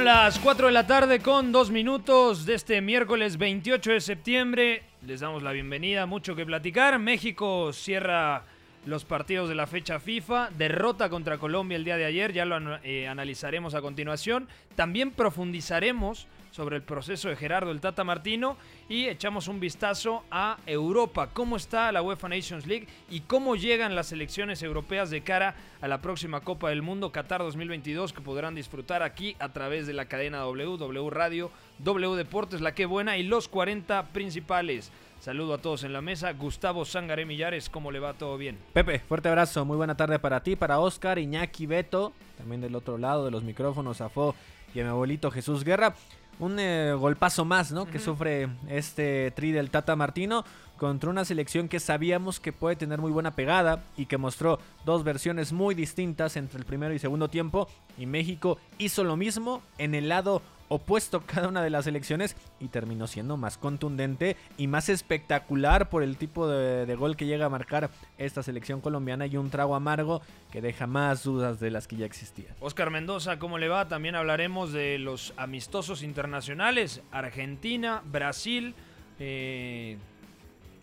Son las 4 de la tarde con dos minutos de este miércoles 28 de septiembre. Les damos la bienvenida, mucho que platicar. México cierra los partidos de la fecha FIFA, derrota contra Colombia el día de ayer, ya lo eh, analizaremos a continuación. También profundizaremos sobre el proceso de Gerardo el Tata Martino y echamos un vistazo a Europa, cómo está la UEFA Nations League y cómo llegan las selecciones europeas de cara a la próxima Copa del Mundo Qatar 2022 que podrán disfrutar aquí a través de la cadena W, W Radio, W Deportes, la que buena y los 40 principales. Saludo a todos en la mesa. Gustavo Sangaré Millares, ¿cómo le va? ¿Todo bien? Pepe, fuerte abrazo, muy buena tarde para ti, para Oscar, Iñaki, Beto, también del otro lado de los micrófonos, Afo y a mi abuelito Jesús Guerra. Un eh, golpazo más, ¿no? Que sufre este tri del Tata Martino contra una selección que sabíamos que puede tener muy buena pegada y que mostró dos versiones muy distintas entre el primero y segundo tiempo. Y México hizo lo mismo en el lado opuesto cada una de las elecciones y terminó siendo más contundente y más espectacular por el tipo de, de gol que llega a marcar esta selección colombiana y un trago amargo que deja más dudas de las que ya existían. Oscar Mendoza, ¿cómo le va? También hablaremos de los amistosos internacionales, Argentina, Brasil eh,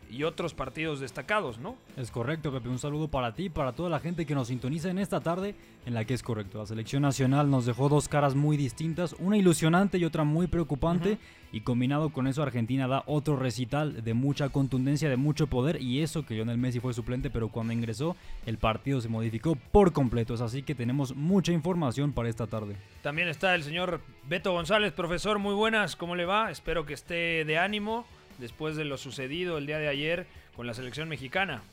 y otros partidos destacados, ¿no? Es correcto, Pepe. Un saludo para ti y para toda la gente que nos sintoniza en esta tarde, en la que es correcto. La selección nacional nos dejó dos caras muy distintas, una ilusionante y otra muy preocupante, y combinado con eso Argentina da otro recital de mucha contundencia, de mucho poder, y eso que Lionel Messi fue suplente, pero cuando ingresó el partido se modificó por completo. Es así que tenemos mucha información para esta tarde. También está el señor Beto González, profesor, muy buenas, ¿cómo le va? Espero que esté de ánimo después de lo sucedido el día de ayer con la selección mexicana.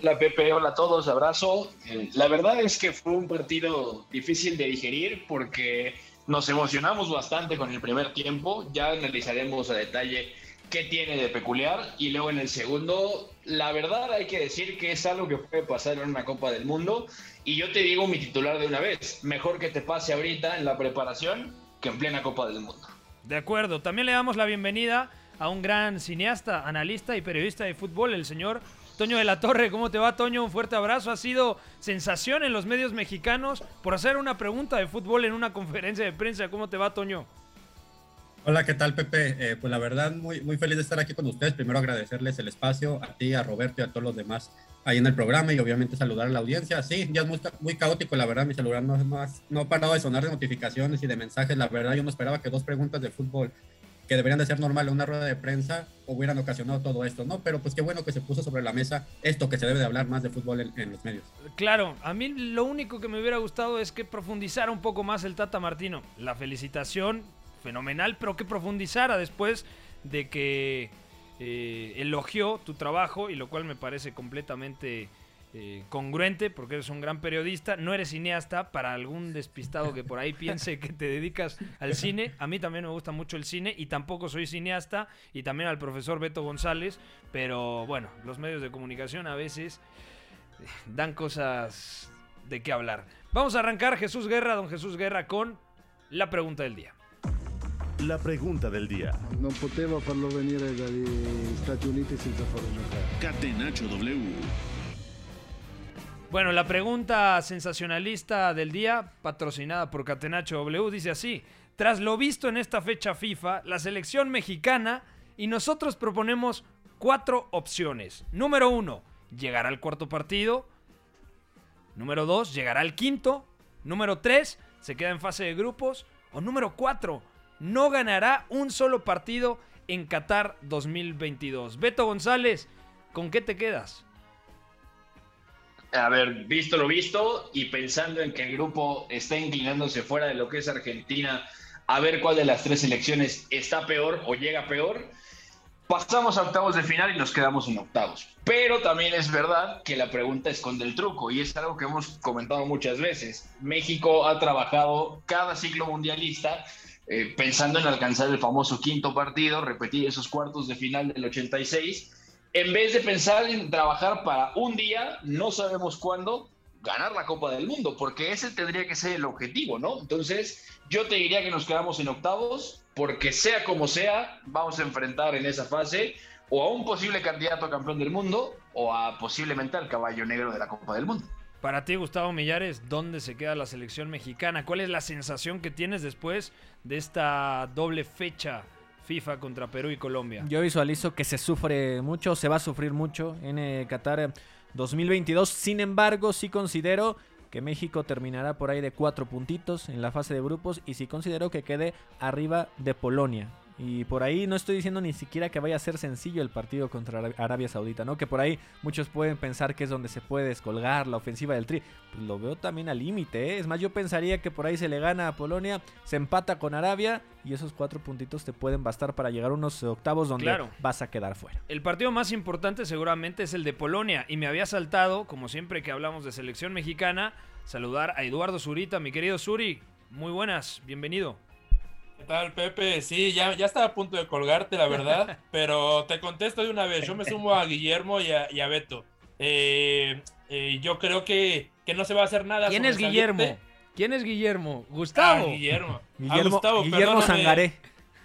Hola Pepe, hola a todos, abrazo. Eh, La verdad es que fue un partido difícil de digerir porque nos emocionamos bastante con el primer tiempo. Ya analizaremos a detalle qué tiene de peculiar. Y luego en el segundo, la verdad hay que decir que es algo que puede pasar en una Copa del Mundo. Y yo te digo mi titular de una vez, mejor que te pase ahorita en la preparación que en plena Copa del Mundo. De acuerdo, también le damos la bienvenida a un gran cineasta, analista y periodista de fútbol, el señor Toño de la Torre. ¿Cómo te va, Toño? Un fuerte abrazo. Ha sido sensación en los medios mexicanos por hacer una pregunta de fútbol en una conferencia de prensa. ¿Cómo te va, Toño? Hola, ¿qué tal, Pepe? Eh, pues la verdad, muy, muy feliz de estar aquí con ustedes. Primero agradecerles el espacio a ti, a Roberto y a todos los demás ahí en el programa y obviamente saludar a la audiencia. Sí, ya es muy, muy caótico, la verdad, mi celular no, no, ha- no ha parado de sonar de notificaciones y de mensajes. La verdad, yo no esperaba que dos preguntas de fútbol que deberían de ser normal en una rueda de prensa hubieran ocasionado todo esto, ¿no? Pero pues qué bueno que se puso sobre la mesa esto que se debe de hablar más de fútbol en, en los medios. Claro, a mí lo único que me hubiera gustado es que profundizara un poco más el Tata Martino. La felicitación, fenomenal, pero que profundizara después de que eh, elogió tu trabajo, y lo cual me parece completamente eh, congruente, porque eres un gran periodista, no eres cineasta, para algún despistado que por ahí piense que te dedicas al cine, a mí también me gusta mucho el cine, y tampoco soy cineasta, y también al profesor Beto González, pero bueno, los medios de comunicación a veces dan cosas de qué hablar. Vamos a arrancar Jesús Guerra, don Jesús Guerra, con la pregunta del día. La pregunta del día. Non potevo farlo Stati Uniti senza farlo giocare. Catenacho W. Bueno, la pregunta sensacionalista del día, patrocinada por Catenacho W, dice así. Tras lo visto en esta fecha FIFA, la selección mexicana y nosotros proponemos cuatro opciones. Número uno, llegar al cuarto partido. Número 2, llegará al quinto. Número 3, se queda en fase de grupos. O número 4, no ganará un solo partido en Qatar 2022. Beto González, ¿con qué te quedas? A ver, visto lo visto y pensando en que el grupo está inclinándose fuera de lo que es Argentina, a ver cuál de las tres selecciones está peor o llega peor, pasamos a octavos de final y nos quedamos en octavos. Pero también es verdad que la pregunta esconde el truco y es algo que hemos comentado muchas veces. México ha trabajado cada ciclo mundialista eh, pensando en alcanzar el famoso quinto partido, repetir esos cuartos de final del 86 en vez de pensar en trabajar para un día, no sabemos cuándo, ganar la Copa del Mundo, porque ese tendría que ser el objetivo, ¿no? Entonces, yo te diría que nos quedamos en octavos, porque sea como sea, vamos a enfrentar en esa fase o a un posible candidato a campeón del mundo o a posiblemente al caballo negro de la Copa del Mundo. Para ti, Gustavo Millares, ¿dónde se queda la selección mexicana? ¿Cuál es la sensación que tienes después de esta doble fecha FIFA contra Perú y Colombia. Yo visualizo que se sufre mucho, se va a sufrir mucho en eh, Qatar 2022. Sin embargo, sí considero que México terminará por ahí de cuatro puntitos en la fase de grupos y sí considero que quede arriba de Polonia. Y por ahí no estoy diciendo ni siquiera que vaya a ser sencillo el partido contra Arabia Saudita, ¿no? Que por ahí muchos pueden pensar que es donde se puede descolgar la ofensiva del Tri. Pues lo veo también al límite, ¿eh? Es más, yo pensaría que por ahí se le gana a Polonia, se empata con Arabia y esos cuatro puntitos te pueden bastar para llegar a unos octavos donde vas a quedar fuera. El partido más importante seguramente es el de Polonia y me había saltado, como siempre que hablamos de selección mexicana, saludar a Eduardo Zurita, mi querido Zuri. Muy buenas, bienvenido. ¿Qué tal, Pepe? Sí, ya, ya estaba a punto de colgarte, la verdad, pero te contesto de una vez. Yo me sumo a Guillermo y a, Beto. Eh, eh, yo creo que, que, no se va a hacer nada. ¿Quién es Guillermo? ¿Quién es Guillermo? Gustavo. Ah, Guillermo. Guillermo, Gustavo, Guillermo Sangaré.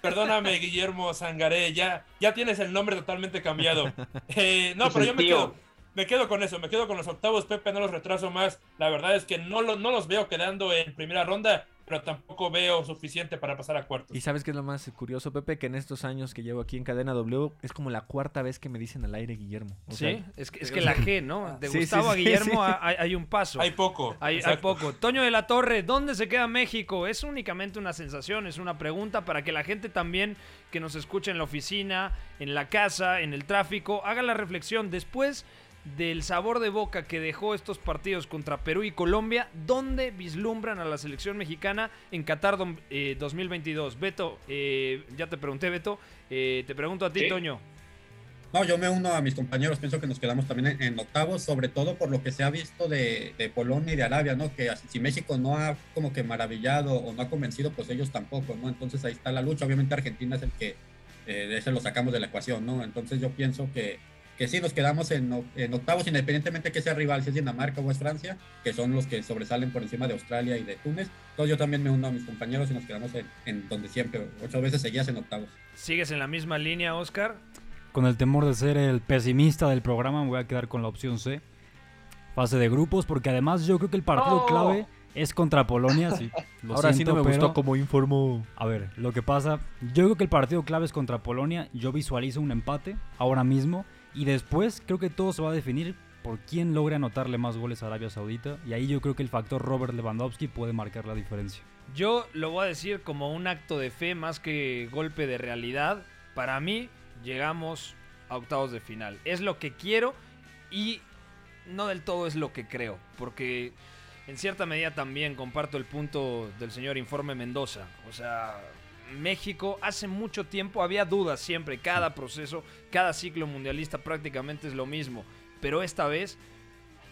Perdóname, Guillermo Sangaré. Ya, ya tienes el nombre totalmente cambiado. Eh, no, pero yo me quedo, me quedo con eso. Me quedo con los octavos, Pepe. No los retraso más. La verdad es que no, lo, no los veo quedando en primera ronda pero tampoco veo suficiente para pasar a cuartos. Y sabes qué es lo más curioso, Pepe, que en estos años que llevo aquí en Cadena W es como la cuarta vez que me dicen al aire Guillermo. sí, es que, es que la G, ¿no? De Gustavo a Guillermo hay, un paso. Hay poco. Hay, hay, poco. Toño de la Torre, ¿dónde se queda México? Es únicamente una sensación, es una pregunta para que la gente también que nos escucha en la oficina, en la casa, en el tráfico, haga la reflexión. Después del sabor de boca que dejó estos partidos contra Perú y Colombia, ¿dónde vislumbran a la selección mexicana en Qatar 2022? Eh, Beto, eh, ya te pregunté, Beto, eh, te pregunto a ti, Toño. No, yo me uno a mis compañeros, pienso que nos quedamos también en, octavos, sobre todo por lo que se ha visto de, Polonia y de Arabia, ¿no? Que si México no ha como que maravillado o no ha convencido, pues ellos tampoco, ¿no? Entonces ahí está la lucha, obviamente Argentina es el que de ese lo sacamos de la ecuación, ¿no? Entonces yo pienso que que sí nos quedamos en, octavos, independientemente que sea rival, si es Dinamarca o es Francia, que son los que sobresalen por encima de Australia y de Túnez. Entonces yo también me uno a mis compañeros y nos quedamos en, donde siempre, ocho veces seguías en octavos. ¿Sigues en la misma línea, Oscar? Con el temor de ser el pesimista del programa, me voy a quedar con la opción C. Fase de grupos, porque además yo creo que el partido clave es contra Polonia. Sí, Ahora sí no me gustó como informó. A ver, lo que pasa, yo creo que el partido clave es contra Polonia. Yo visualizo un empate ahora mismo. Y después creo que todo se va a definir por quién logra anotarle más goles a Arabia Saudita. Y ahí yo creo que el factor Robert Lewandowski puede marcar la diferencia. Yo lo voy a decir como un acto de fe más que golpe de realidad. Para mí, llegamos a octavos de final. Es lo que quiero y no del todo es lo que creo. Porque en cierta medida también comparto el punto del señor Informe Mendoza. O sea, México. Hace mucho tiempo había dudas siempre, cada proceso, cada ciclo mundialista prácticamente es lo mismo, pero esta vez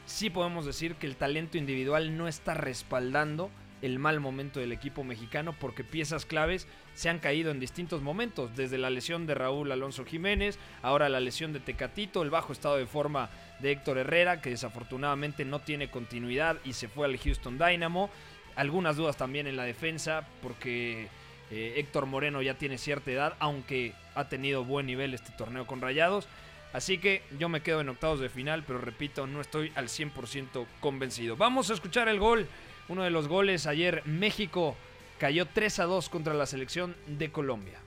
sí podemos decir que el talento individual no está respaldando el mal momento del equipo mexicano porque piezas claves se han caído en distintos momentos, desde la lesión de Raúl Alonso Jiménez, ahora la lesión de Tecatito, el bajo estado de forma de Héctor Herrera, que desafortunadamente no tiene continuidad y se fue al Houston Dynamo, algunas dudas también en la defensa porque eh, Héctor Moreno ya tiene cierta edad, aunque ha tenido buen nivel este torneo con Rayados. Así que yo me quedo en octavos de final, pero repito, no estoy al 100% convencido. Vamos a escuchar el gol. Uno de los goles ayer México cayó 3 a 2 contra la selección de Colombia.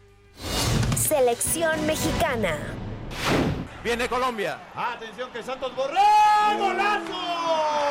Selección mexicana. Viene Colombia. Atención que Santos Borré. ¡Golazo!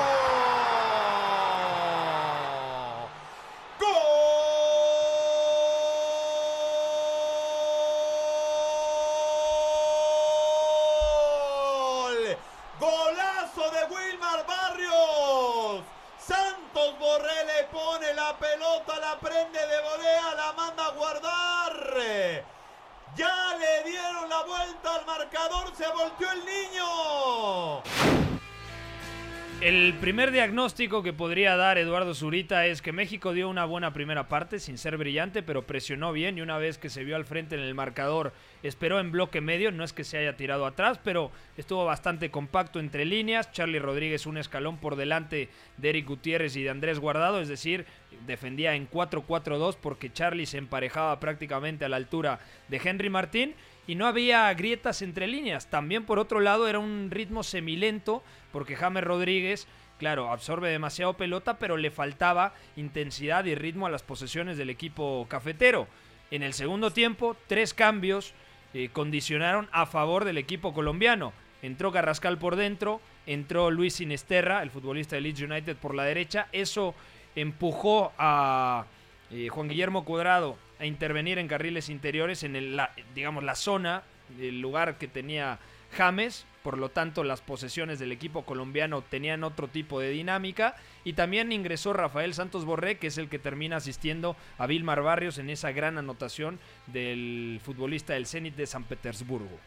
Diagnóstico que podría dar Eduardo Zurita es que México dio una buena primera parte, sin ser brillante, pero presionó bien y una vez que se vio al frente en el marcador, esperó en bloque medio, no es que se haya tirado atrás, pero estuvo bastante compacto entre líneas, Charlie Rodríguez un escalón por delante de Eric Gutiérrez y de Andrés Guardado, es decir, defendía en 4-4-2 porque Charlie se emparejaba prácticamente a la altura de Henry Martín y no había grietas entre líneas. También por otro lado era un ritmo semilento porque James Rodríguez, claro, absorbe demasiado pelota, pero le faltaba intensidad y ritmo a las posesiones del equipo cafetero. En el segundo tiempo, tres cambios eh, condicionaron a favor del equipo colombiano. Entró Carrascal por dentro, entró Luis Sinesterra, el futbolista de Leeds United, por la derecha. Eso empujó a eh, Juan Guillermo Cuadrado a intervenir en carriles interiores en el, la, digamos, la zona, el lugar que tenía James. Por lo tanto, las posesiones del equipo colombiano tenían otro tipo de dinámica. Y también ingresó Rafael Santos Borré, que es el que termina asistiendo a Vilmar Barrios en esa gran anotación del futbolista del Zenit de San Petersburgo.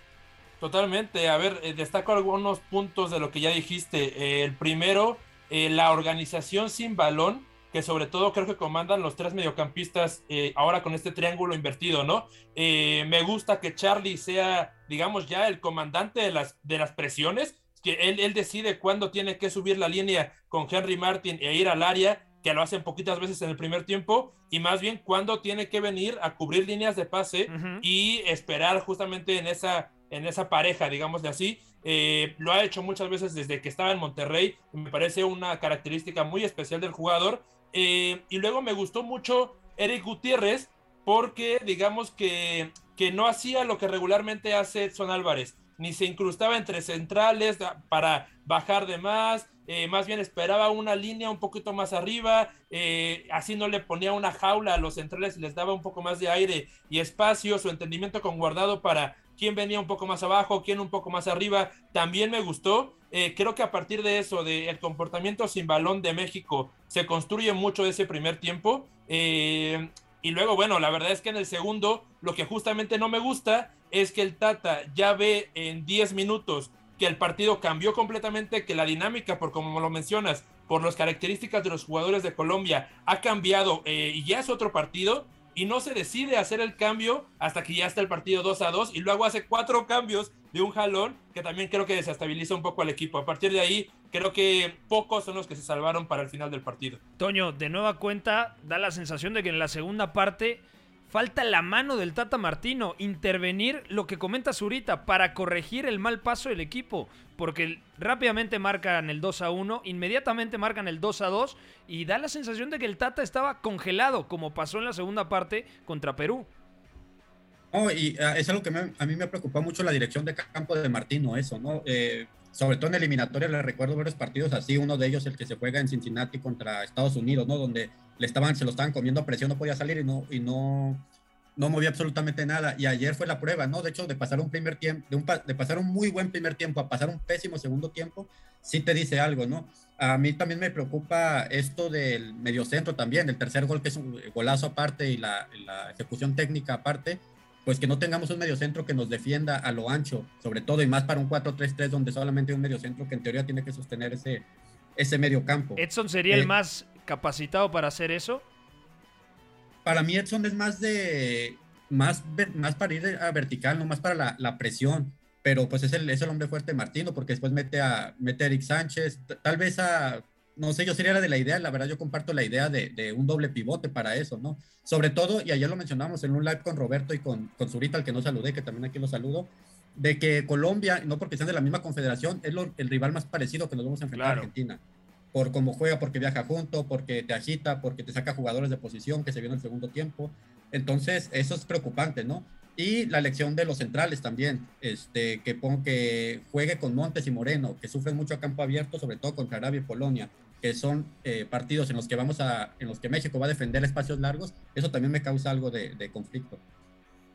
Totalmente. A ver, eh, destaco algunos puntos de lo que ya dijiste. Eh, el primero, eh, la organización sin balón que sobre todo creo que comandan los tres mediocampistas eh, ahora con este triángulo invertido, ¿no? Eh, me gusta que Charlie sea, digamos, ya el comandante de las, de las presiones, que él, él decide cuándo tiene que subir la línea con Henry Martin e ir al área, que lo hacen poquitas veces en el primer tiempo, y más bien cuándo tiene que venir a cubrir líneas de pase y esperar justamente en esa, en esa pareja, digamos de así. Eh, lo ha hecho muchas veces desde que estaba en Monterrey, me parece una característica muy especial del jugador eh, y luego me gustó mucho Eric Gutiérrez porque digamos que, que no hacía lo que regularmente hace Edson Álvarez, ni se incrustaba entre centrales para bajar de más, eh, más bien esperaba una línea un poquito más arriba, eh, así no le ponía una jaula a los centrales y les daba un poco más de aire y espacio, su entendimiento con guardado para quién venía un poco más abajo, quién un poco más arriba, también me gustó. Eh, creo que a partir de eso, del comportamiento sin balón de México, se construye mucho ese primer tiempo. Eh, y luego, bueno, la verdad es que en el segundo, lo que justamente no me gusta es que el Tata ya ve en 10 minutos que el partido cambió completamente, que la dinámica, por como lo mencionas, por las características de los jugadores de Colombia, ha cambiado eh, y ya es otro partido y no se decide hacer el cambio hasta que ya está el partido 2 a 2 y luego hace cuatro cambios de un jalón que también creo que desestabiliza un poco al equipo. A partir de ahí, creo que pocos son los que se salvaron para el final del partido. Toño, de nueva cuenta, da la sensación de que en la segunda parte falta la mano del Tata Martino, intervenir lo que comenta Zurita para corregir el mal paso del equipo, porque rápidamente marcan el 2 a 1, inmediatamente marcan el 2 a 2 y da la sensación de que el Tata estaba congelado, como pasó en la segunda parte contra Perú. No, y uh, es algo que a mí me preocupa mucho la dirección de campo de Martino, eso, ¿no? Eh, sobre todo en eliminatoria, le recuerdo varios partidos así, uno de ellos el que se juega en Cincinnati contra Estados Unidos, ¿no? Donde le estaban, se lo estaban comiendo a presión, no podía salir y no, y no, no movía absolutamente nada. Y ayer fue la prueba, ¿no? De hecho, de pasar un primer tiempo, de, un, de pasar un muy buen primer tiempo a pasar un pésimo segundo tiempo, sí te dice algo, ¿no? A mí también me preocupa esto del mediocentro también, el tercer gol que es un golazo aparte y la, la ejecución técnica aparte, pues que no tengamos un mediocentro que nos defienda a lo ancho, sobre todo y más para un 4-3-3 donde solamente hay un mediocentro que en teoría tiene que sostener ese, ese medio campo. ¿Edson sería eh, el más capacitado para hacer eso? Para mí Edson es más de más, más para ir a vertical, no más para la, la presión, pero pues es el, es el hombre fuerte Martino, porque después mete a, mete a Eric Sánchez, tal vez a, no sé, yo sería la de la idea, la verdad yo comparto la idea de, de, un doble pivote para eso, ¿no? Sobre todo, y ayer lo mencionamos en un live con Roberto y con, con Zurita, al que no saludé, que también aquí lo saludo, de que Colombia, no porque sean de la misma confederación, es lo, el rival más parecido que nos vamos a enfrentar claro. a Argentina por cómo juega, porque viaja junto, porque te agita, porque te saca jugadores de posición que se vieron en el segundo tiempo. Entonces, eso es preocupante, ¿no? Y la elección de los centrales también, este, que, que juegue con Montes y Moreno, que sufren mucho a campo abierto, sobre todo contra Arabia y Polonia, que son eh, partidos en los que vamos a, en los que México va a defender espacios largos, eso también me causa algo de conflicto.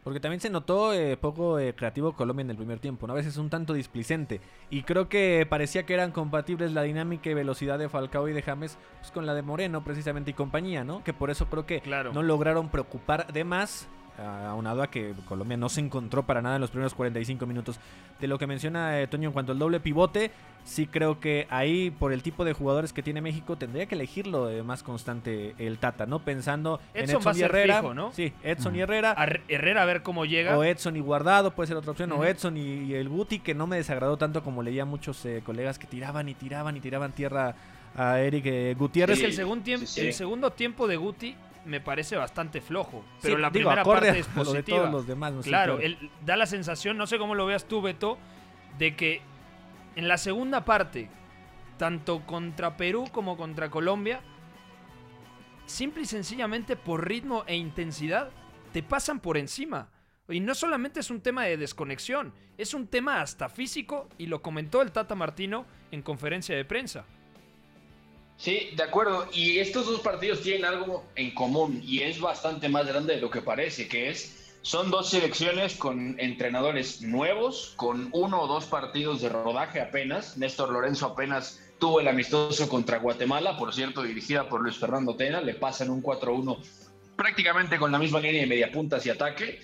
Porque también se notó eh, poco eh, creativo Colombia en el primer tiempo, ¿no? A veces un tanto displicente. Y creo que parecía que eran compatibles la dinámica y velocidad de Falcao y de James pues, con la de Moreno, precisamente, y compañía, ¿no? Que por eso creo que no lograron preocupar de más aunado a que Colombia no se encontró para nada en los primeros 45 minutos. De lo que menciona eh, Toño en cuanto al doble pivote, sí creo que ahí, por el tipo de jugadores que tiene México, tendría que elegirlo de más constante el Tata, ¿no? Pensando en Edson y Herrera. ¿no? Sí, Edson y Herrera. Herrera a ver cómo llega. O Edson y Guardado puede ser otra opción. O Edson y, el Guti, que no me desagradó tanto como leía muchos eh, colegas que tiraban y tiraban y tiraban tierra a Eric eh, Gutiérrez. el, segundo tiempo, el segundo tiempo de Guti me parece bastante flojo. Pero la primera parte es positiva. los demás, claro, da la sensación, no sé cómo lo veas tú, Beto, de que en la segunda parte, tanto contra Perú como contra Colombia, simple y sencillamente por ritmo e intensidad, te pasan por encima. Y no solamente es un tema de desconexión, es un tema hasta físico y lo comentó el Tata Martino en conferencia de prensa. Sí, de acuerdo. Y estos dos partidos tienen algo en común y es bastante más grande de lo que parece, que es, son dos selecciones con entrenadores nuevos, con uno o dos partidos de rodaje apenas. Néstor Lorenzo apenas tuvo el amistoso contra Guatemala, por cierto, dirigida por Luis Fernando Tena, le pasan un 4-1 prácticamente con la misma línea de media punta hacia ataque.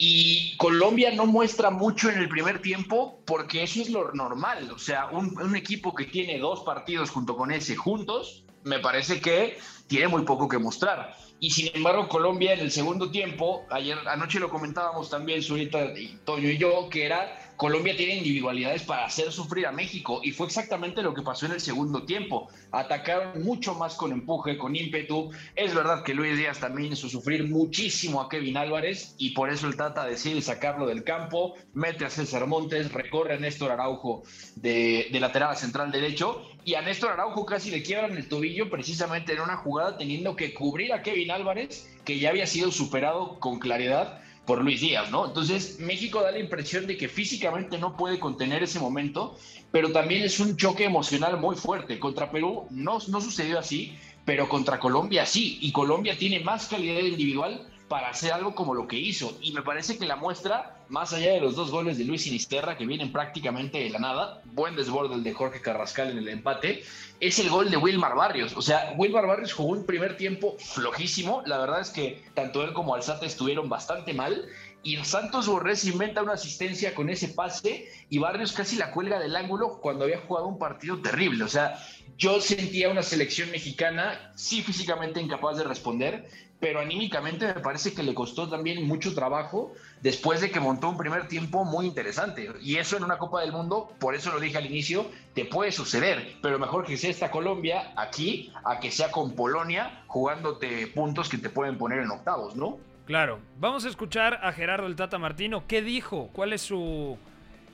Y Colombia no muestra mucho en el primer tiempo porque eso es lo normal. O sea, un, equipo que tiene dos partidos junto con ese juntos, me parece que tiene muy poco que mostrar. Y sin embargo, Colombia en el segundo tiempo, ayer anoche lo comentábamos también, Zurita y Toño y yo, que era Colombia tiene individualidades para hacer sufrir a México y fue exactamente lo que pasó en el segundo tiempo. Atacaron mucho más con empuje, con ímpetu. Es verdad que Luis Díaz también hizo sufrir muchísimo a Kevin Álvarez y por eso el Tata decide sacarlo del campo, mete a César Montes, recorre a Néstor Araujo de, de lateral a central derecho y a Néstor Araujo casi le quiebran el tobillo precisamente en una jugada teniendo que cubrir a Kevin Álvarez que ya había sido superado con claridad por Luis Díaz, ¿no? Entonces, México da la impresión de que físicamente no puede contener ese momento, pero también es un choque emocional muy fuerte. Contra Perú no, no sucedió así, pero contra Colombia sí, y Colombia tiene más calidad individual para hacer algo como lo que hizo. Y me parece que la muestra, más allá de los dos goles de Luis Sinisterra, que vienen prácticamente de la nada, buen desborde de Jorge Carrascal en el empate, es el gol de Wilmar Barrios. O sea, Wilmar Barrios jugó un primer tiempo flojísimo. La verdad es que tanto él como Alzate estuvieron bastante mal. Y Santos Borrés inventa una asistencia con ese pase y Barrios casi la cuelga del ángulo cuando había jugado un partido terrible. O sea, yo sentía una selección mexicana, sí físicamente incapaz de responder, pero anímicamente me parece que le costó también mucho trabajo después de que montó un primer tiempo muy interesante. Y eso en una Copa del Mundo, por eso lo dije al inicio, te puede suceder, pero mejor que sea esta Colombia aquí a que sea con Polonia jugándote puntos que te pueden poner en octavos, ¿no? Claro, vamos a escuchar a Gerardo el Tata Martino. ¿Qué dijo? ¿Cuál es su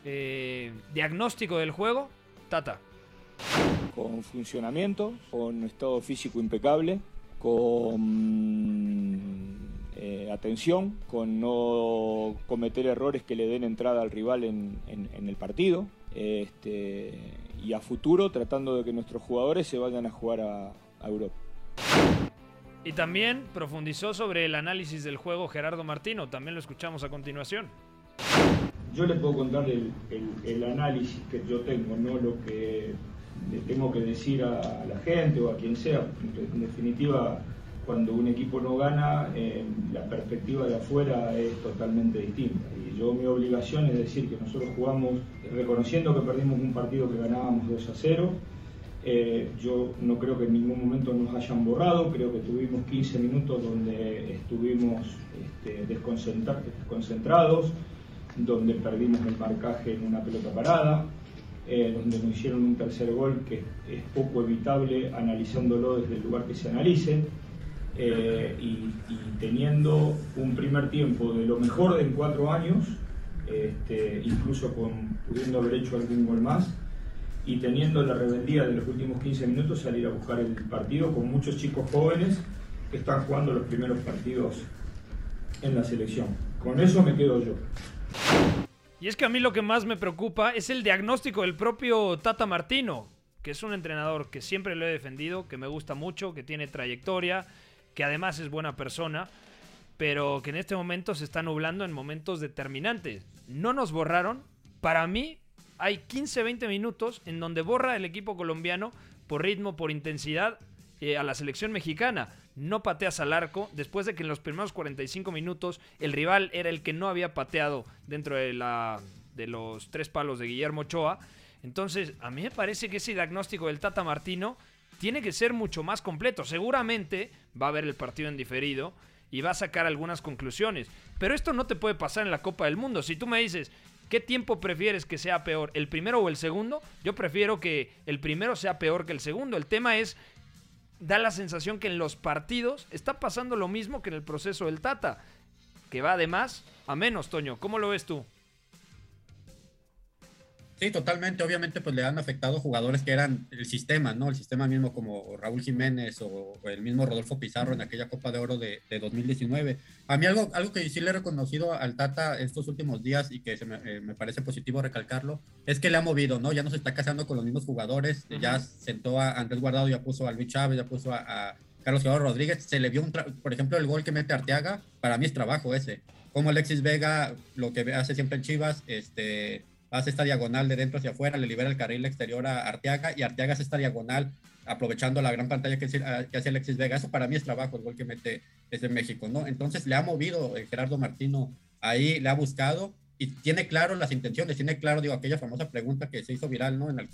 eh, diagnóstico del juego? Tata. Con funcionamiento, con estado físico impecable, con eh, atención, con no cometer errores que le den entrada al rival en, el partido. Este, y a futuro tratando de que nuestros jugadores se vayan a jugar a, Europa. Y también profundizó sobre el análisis del juego Gerardo Martino, también lo escuchamos a continuación. Yo le puedo contar el, el análisis que yo tengo, no lo que le tengo que decir a, la gente o a quien sea. En definitiva, cuando un equipo no gana, eh, la perspectiva de afuera es totalmente distinta. Y yo mi obligación es decir que nosotros jugamos reconociendo que perdimos un partido que ganábamos 2 a 0. Eh, yo no creo que en ningún momento nos hayan borrado, creo que tuvimos 15 minutos donde estuvimos este, desconcentrados, donde perdimos el marcaje en una pelota parada, eh, donde nos hicieron un tercer gol que es poco evitable analizándolo desde el lugar que se analice. Eh, y, teniendo un primer tiempo de lo mejor de en cuatro años, este, incluso con, pudiendo haber hecho algún gol más, y teniendo la rebeldía de los últimos 15 minutos salir a buscar el partido con muchos chicos jóvenes que están jugando los primeros partidos en la selección. Con eso me quedo yo. Y es que a mí lo que más me preocupa es el diagnóstico del propio Tata Martino, que es un entrenador que siempre lo he defendido, que me gusta mucho, que tiene trayectoria, que además es buena persona. pero que en este momento se está nublando en momentos determinantes. No nos borraron. Para mí, hay 15-20 minutos en donde borra el equipo colombiano por ritmo, por intensidad eh, a la selección mexicana. No pateas al arco después de que en los primeros 45 minutos el rival era el que no había pateado dentro de, la, de los tres palos de Guillermo Ochoa. Entonces, a mí me parece que ese diagnóstico del Tata Martino tiene que ser mucho más completo. Seguramente va a ver el partido en diferido y va a sacar algunas conclusiones. Pero esto no te puede pasar en la Copa del Mundo. Si tú me dices, ¿qué tiempo prefieres que sea peor, el primero o el segundo? Yo prefiero que el primero sea peor que el segundo. El tema es, da la sensación que en los partidos está pasando lo mismo que en el proceso del Tata, que va de más a menos, Toño. ¿Cómo lo ves tú? Sí, totalmente. Obviamente, pues le han afectado jugadores que eran el sistema, ¿no? El sistema mismo como Raúl Jiménez o, el mismo Rodolfo Pizarro en aquella Copa de Oro de, 2019. A mí algo, algo que sí le he reconocido al Tata estos últimos días y que eh, me, parece positivo recalcarlo, es que le ha movido, ¿no? Ya no se está casando con los mismos jugadores, ya sentó a Andrés Guardado, ya puso a Luis Chávez, ya puso a, Carlos Eduardo Rodríguez, se le vio un, por ejemplo, el gol que mete Arteaga, para mí es trabajo ese. Como Alexis Vega, lo que hace siempre en Chivas, este hace esta diagonal de dentro hacia afuera, le libera el carril exterior a Arteaga y Arteaga hace esta diagonal aprovechando la gran pantalla que, hace Alexis Vega. Eso para mí es trabajo, el gol que mete desde México, ¿no? Entonces le ha movido eh, Gerardo Martino ahí, le ha buscado y tiene claro las intenciones, tiene claro, digo, aquella famosa pregunta que se hizo viral, ¿no? En el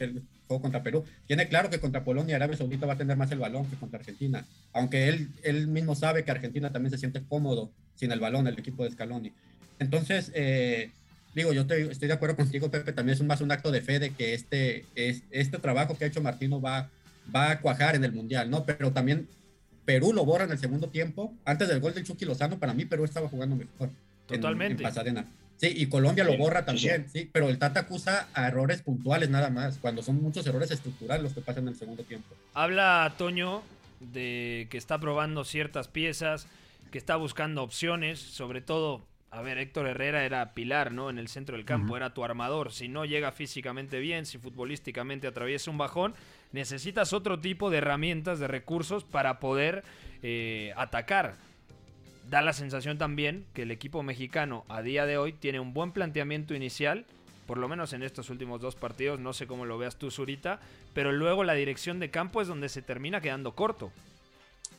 juego contra Perú, tiene claro que contra Polonia Arabia Saudita va a tener más el balón que contra Argentina, aunque él, él mismo sabe que Argentina también se siente cómodo sin el balón, el equipo de Scaloni. Entonces, eh, digo, yo estoy, estoy de acuerdo contigo, Pepe, también es más un acto de fe de que este, es, este trabajo que ha hecho Martino va, va a cuajar en el Mundial, ¿no? Pero también Perú lo borra en el segundo tiempo. Antes del gol del Chucky Lozano, para mí Perú estaba jugando mejor. Totalmente. En, Pasadena. Sí, y Colombia lo borra también, sí, pero el Tata acusa a errores puntuales nada más, cuando son muchos errores estructurales los que pasan en el segundo tiempo. Habla Toño de que está probando ciertas piezas, que está buscando opciones, sobre todo a ver, Héctor Herrera era pilar, ¿no? En el centro del campo, era tu armador. Si no llega físicamente bien, si futbolísticamente atraviesa un bajón, necesitas otro tipo de herramientas, de recursos para poder eh, atacar. Da la sensación también que el equipo mexicano a día de hoy tiene un buen planteamiento inicial, por lo menos en estos últimos dos partidos, no sé cómo lo veas tú, Zurita, pero luego la dirección de campo es donde se termina quedando corto.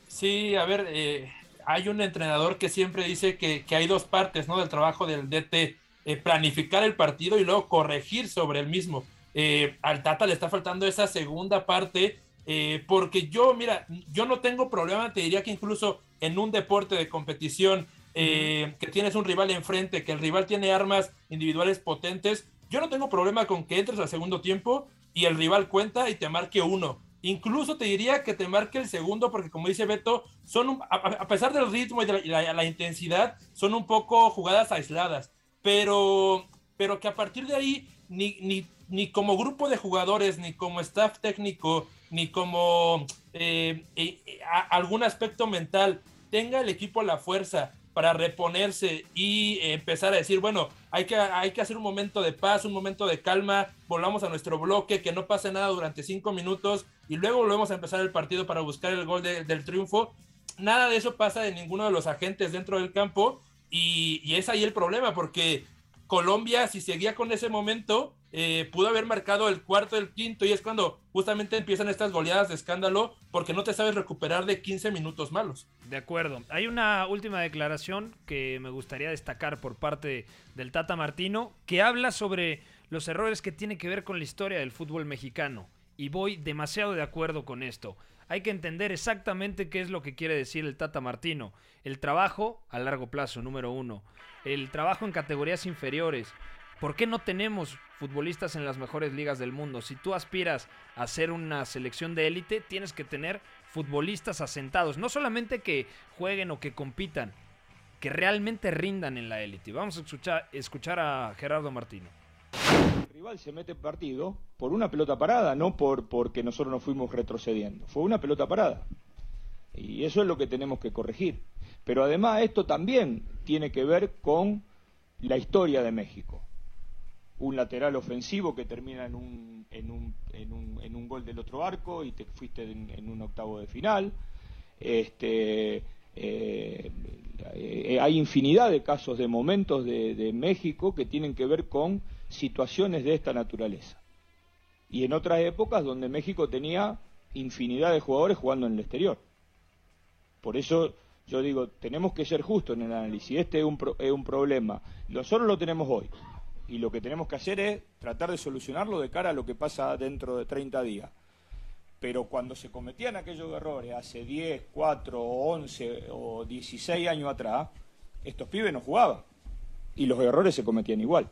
Sí, a ver, eh, hay un entrenador que siempre dice que, hay dos partes ¿no? del trabajo del DT, eh, planificar el partido y luego corregir sobre el mismo. Eh, al Tata le está faltando esa segunda parte, eh, porque yo, mira, yo no tengo problema, te diría que incluso en un deporte de competición, que tienes un rival enfrente, que el rival tiene armas individuales potentes, yo no tengo problema con que entres al segundo tiempo y el rival cuenta y te marque uno. Incluso te diría que te marque el segundo, porque como dice Beto, son a, pesar del ritmo y de la, intensidad, son un poco jugadas aisladas. Pero, pero que a partir de ahí, ni, ni, ni como grupo de jugadores, ni como staff técnico, ni como eh, eh, algún aspecto mental, tenga el equipo la fuerza para reponerse y empezar a decir, bueno, hay que, hay que hacer un momento de paz, un momento de calma, volvamos a nuestro bloque, que no pase nada durante cinco minutos y luego volvemos a empezar el partido para buscar el gol del triunfo. Nada de eso pasa de ninguno de los agentes dentro del campo y, es ahí el problema, porque Colombia, si seguía con ese momento, eh, pudo haber marcado el cuarto, el quinto, y es cuando justamente empiezan estas goleadas de escándalo, porque no te sabes recuperar de 15 minutos malos. De acuerdo. Hay una última declaración que me gustaría destacar por parte del Tata Martino, que habla sobre los errores que tiene que ver con la historia del fútbol mexicano. Y voy demasiado de acuerdo con esto. Hay que entender exactamente qué es lo que quiere decir el Tata Martino. El trabajo a largo plazo, número uno el trabajo en categorías inferiores. ¿Por qué no tenemos futbolistas en las mejores ligas del mundo? Si tú aspiras a ser una selección de élite, tienes que tener futbolistas asentados. No solamente que jueguen o que compitan, que realmente rindan en la élite. Vamos a escuchar, escuchar a Gerardo Martino. Rival se mete partido por una pelota parada, no por porque nosotros nos fuimos retrocediendo. Fue una pelota parada. Y eso es lo que tenemos que corregir. Pero además esto también tiene que ver con la historia de México. Un lateral ofensivo que termina en un, en un, en un, en un gol del otro arco y te fuiste en, un octavo de final. Este, eh, Eh, hay infinidad de casos, de momentos de México que tienen que ver con situaciones de esta naturaleza. Y en otras épocas donde México tenía infinidad de jugadores jugando en el exterior. Por eso yo digo, tenemos que ser justos en el análisis. Este es un, es un problema. Nosotros lo tenemos hoy. Y lo que tenemos que hacer es tratar de solucionarlo de cara a lo que pasa dentro de 30 días. Pero cuando se cometían aquellos errores hace 10, 4, 11 o 16 años atrás, estos pibes no jugaban. Y los errores se cometían igual.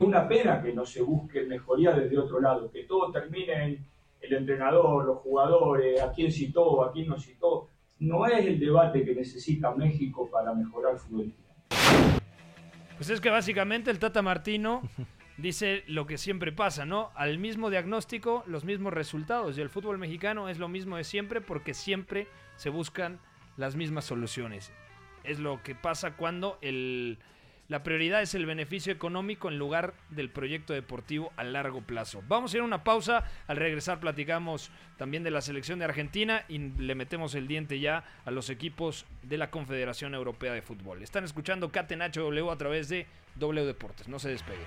Una pena que no se busque mejoría desde otro lado, que todo termine en el entrenador, los jugadores, a quién citó, a quién no citó. No es el debate que necesita México para mejorar fútbol. Pues es que básicamente el Tata Martino dice lo que siempre pasa, ¿no? Al mismo diagnóstico, los mismos resultados. Y el fútbol mexicano es lo mismo de siempre porque siempre se buscan las mismas soluciones. Es lo que pasa cuando el, la prioridad es el beneficio económico en lugar del proyecto deportivo a largo plazo. Vamos a ir a una pausa. Al regresar platicamos también de la selección de Argentina y le metemos el diente ya a los equipos de la Confederación Europea de Fútbol. Están escuchando Catenacho W a través de W Deportes. No se despeguen.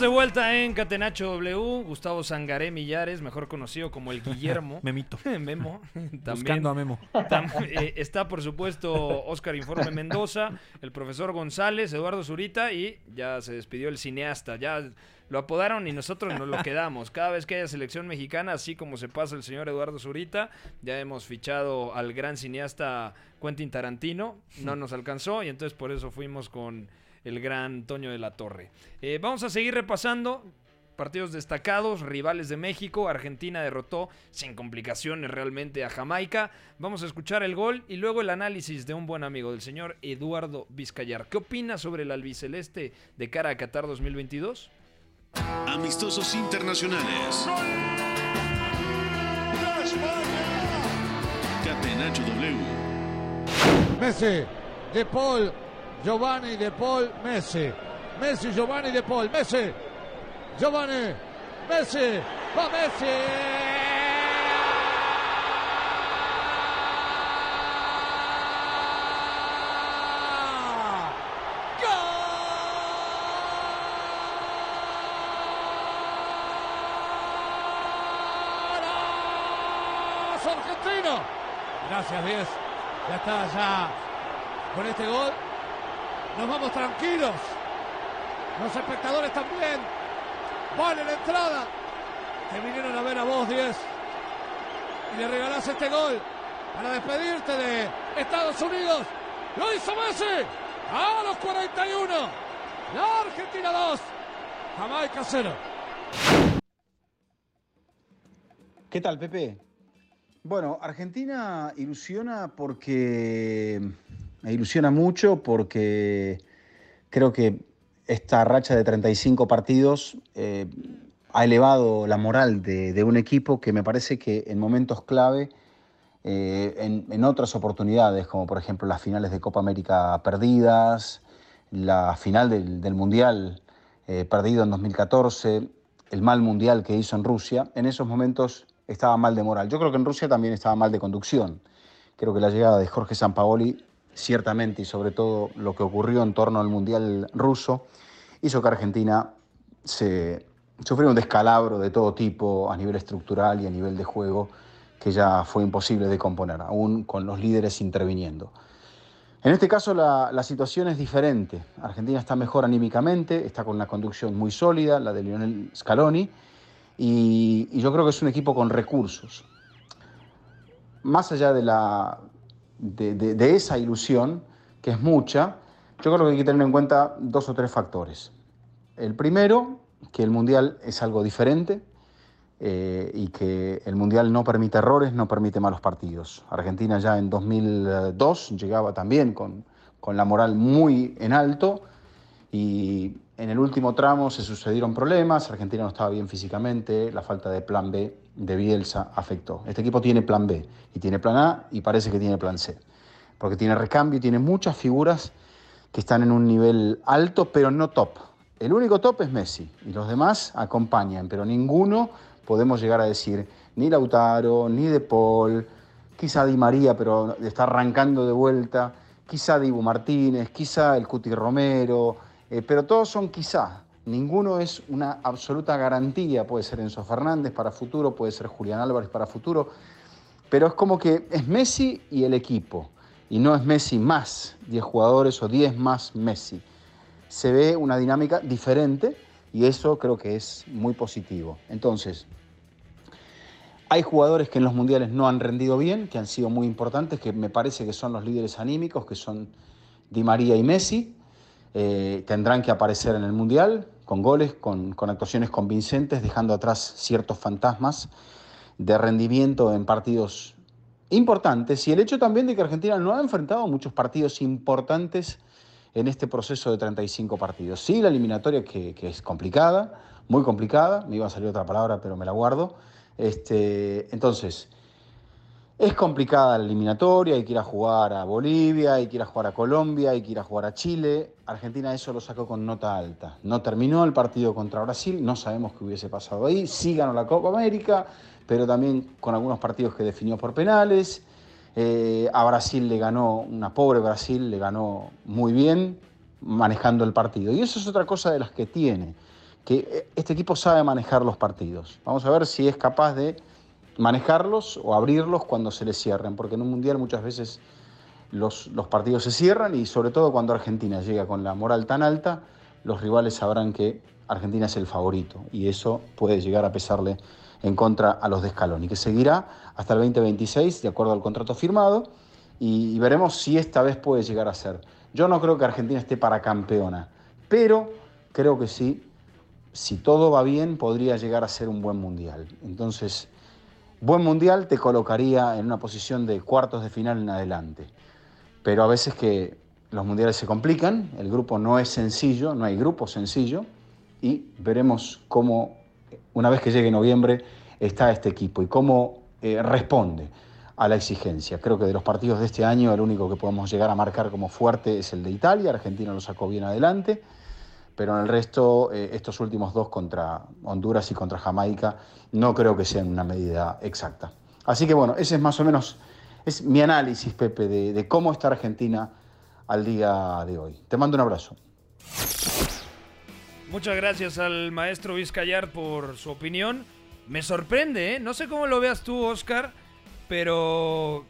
Estamos de vuelta en Catenacho W. Gustavo Sangaré Millares, mejor conocido como el Guillermo. Memito. Memo. También, Buscando a Memo. tam- eh, está, por supuesto, Oscar Informe Mendoza, el profesor González, Eduardo Zurita y ya se despidió el cineasta. Ya lo apodaron y nosotros nos lo quedamos. Cada vez que haya selección mexicana, así como se pasa el señor Eduardo Zurita, ya hemos fichado al gran cineasta Quentin Tarantino. No nos alcanzó y entonces por eso fuimos con el gran Toño de la Torre. Eh, vamos a seguir repasando partidos destacados, rivales de México. Argentina derrotó sin complicaciones realmente a Jamaica. Vamos a escuchar el gol y luego el análisis de un buen amigo del señor Eduardo Vizcayar. ¿Qué opina sobre el albiceleste de cara a Qatar 2022? Amistosos internacionales. Catenacho W. Messi, De Paul, Giovanni De Paul, Messi. Messi, Giovanni De Paul, Messi. Giovanni, Messi, va Messi. ¡Golazo argentino! Gracias, 10. Ya está, ya. Con este gol nos vamos tranquilos. Los espectadores también. Van en la entrada. Te vinieron a ver a vos, 10. Y le regalás este gol para despedirte de Estados Unidos. Lo hizo Messi. A los 41. La Argentina 2. Jamaica 0. ¿Qué tal, Pepe? Bueno, Argentina ilusiona porque me ilusiona mucho porque creo que esta racha de 35 partidos eh, ha elevado la moral de, un equipo que me parece que en momentos clave, eh, en, otras oportunidades, como por ejemplo las finales de Copa América perdidas, la final del, del Mundial eh, perdido en 2014, el mal Mundial que hizo en Rusia, en esos momentos estaba mal de moral. Yo creo que en Rusia también estaba mal de conducción. Creo que la llegada de Jorge Sampaoli, ciertamente, y sobre todo lo que ocurrió en torno al Mundial ruso, hizo que Argentina se sufriera un descalabro de todo tipo a nivel estructural y a nivel de juego que ya fue imposible de componer, aún con los líderes interviniendo. En este caso la, la, situación es diferente. Argentina está mejor anímicamente, está con una conducción muy sólida, la de Lionel Scaloni, y, y, yo creo que es un equipo con recursos. Más allá de, la, de, de, esa ilusión, que es mucha, Yo creo que hay que tener en cuenta dos o tres factores. El primero, que el Mundial es algo diferente eh, y que el Mundial no permite errores, no permite malos partidos. Argentina ya en 2002 llegaba también con, con la moral muy en alto y en el último tramo se sucedieron problemas, Argentina no estaba bien físicamente, la falta de plan B de Bielsa afectó. Este equipo tiene plan B y tiene plan A y parece que tiene plan C, porque tiene recambio y tiene muchas figuras que están en un nivel alto, pero no top. El único top es Messi y los demás acompañan, pero ninguno podemos llegar a decir ni Lautaro, ni De Paul, quizá Di María, pero está arrancando de vuelta, quizá Dibu Martínez, quizá el Cuti Romero, eh, pero todos son quizá. Ninguno es una absoluta garantía. Puede ser Enzo Fernández para futuro, puede ser Julián Álvarez para futuro. Pero es como que es Messi y el equipo. Y no es Messi más 10 jugadores o 10 más Messi. Se ve una dinámica diferente y eso creo que es muy positivo. Entonces, hay jugadores que en los mundiales no han rendido bien, que han sido muy importantes, que me parece que son los líderes anímicos, que son Di María y Messi. Eh, tendrán que aparecer en el Mundial con goles, con, actuaciones convincentes, dejando atrás ciertos fantasmas de rendimiento en partidos importantes. Y el hecho también de que Argentina no ha enfrentado muchos partidos importantes en este proceso de 35 partidos. Sí, la eliminatoria que, que es complicada, muy complicada, me iba a salir otra palabra, pero me la guardo. Este, entonces, es complicada la eliminatoria, hay que ir a jugar a Bolivia, hay que ir a jugar a Colombia, hay que ir a jugar a Chile. Argentina eso lo sacó con nota alta. No terminó el partido contra Brasil, no sabemos qué hubiese pasado ahí. Sí ganó la Copa América, pero también con algunos partidos que definió por penales. Eh, a Brasil le ganó, una pobre Brasil le ganó muy bien manejando el partido. Y eso es otra cosa de las que tiene, que este equipo sabe manejar los partidos. Vamos a ver si es capaz de manejarlos o abrirlos cuando se les cierren, porque en un mundial muchas veces los, los, partidos se cierran y sobre todo cuando Argentina llega con la moral tan alta, los rivales sabrán que Argentina es el favorito y eso puede llegar a pesarle en contra a los de Scaloni, que seguirá hasta el 2026 de acuerdo al contrato firmado y, y veremos si esta vez puede llegar a ser. Yo no creo que Argentina esté para campeona, pero creo que sí, si todo va bien, podría llegar a ser un buen mundial. Entonces, Buen mundial te colocaría en una posición de cuartos de final en adelante. Pero a veces que los mundiales se complican, el grupo no es sencillo, no hay grupo sencillo, y veremos cómo, una vez que llegue noviembre, está este equipo y cómo eh, responde a la exigencia. Creo que de los partidos de este año, el único que podemos llegar a marcar como fuerte es el de Italia, Argentina lo sacó bien adelante pero en el resto, eh, estos últimos dos contra Honduras y contra Jamaica, no creo que sean una medida exacta. Así que bueno, ese es más o menos es mi análisis, Pepe, de, de cómo está Argentina al día de hoy. Te mando un abrazo. Muchas gracias al maestro Vizcayar por su opinión. Me sorprende, ¿eh? No sé cómo lo veas tú, Oscar, pero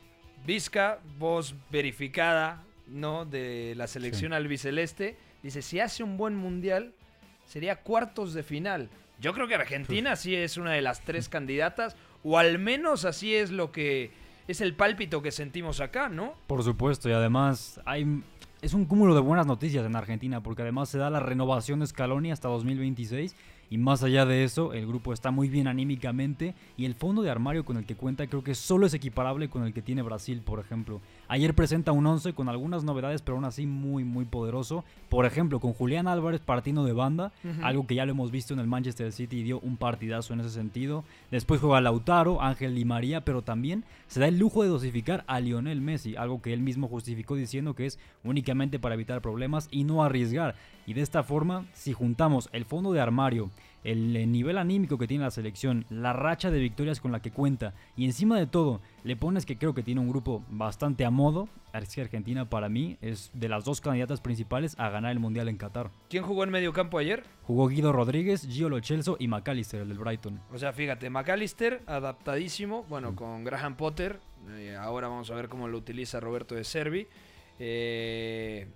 Vizca, voz verificada, ¿no? De la selección sí. albiceleste Dice, si hace un buen mundial, sería cuartos de final. Yo creo que Argentina sí es una de las tres candidatas, o al menos así es lo que es el pálpito que sentimos acá, ¿no? Por supuesto, y además hay es un cúmulo de buenas noticias en Argentina, porque además se da la renovación de Scaloni hasta 2026 y más allá de eso, el grupo está muy bien anímicamente y el fondo de armario con el que cuenta creo que solo es equiparable con el que tiene Brasil, por ejemplo. Ayer presenta un 11 con algunas novedades, pero aún así muy, muy poderoso. Por ejemplo, con Julián Álvarez partiendo de banda, uh -huh. algo que ya lo hemos visto en el Manchester City y dio un partidazo en ese sentido. Después juega Lautaro, Ángel Di María, pero también se da el lujo de dosificar a Lionel Messi, algo que él mismo justificó diciendo que es únicamente para evitar problemas y no arriesgar. Y de esta forma, si juntamos el fondo de armario, el eh, nivel anímico que tiene la selección, la racha de victorias con la que cuenta y encima de todo le pones que creo que tiene un grupo bastante a modo, es que Argentina para mí es de las dos candidatas principales a ganar el Mundial en Qatar. ¿Quién jugó en medio campo ayer? Jugó Guido Rodríguez, Gio Lo Celso y McAllister, el del Brighton. O sea, fíjate, McAllister adaptadísimo, bueno, mm. con Graham Potter, eh, ahora vamos a ver cómo lo utiliza Roberto de Servi. Eh,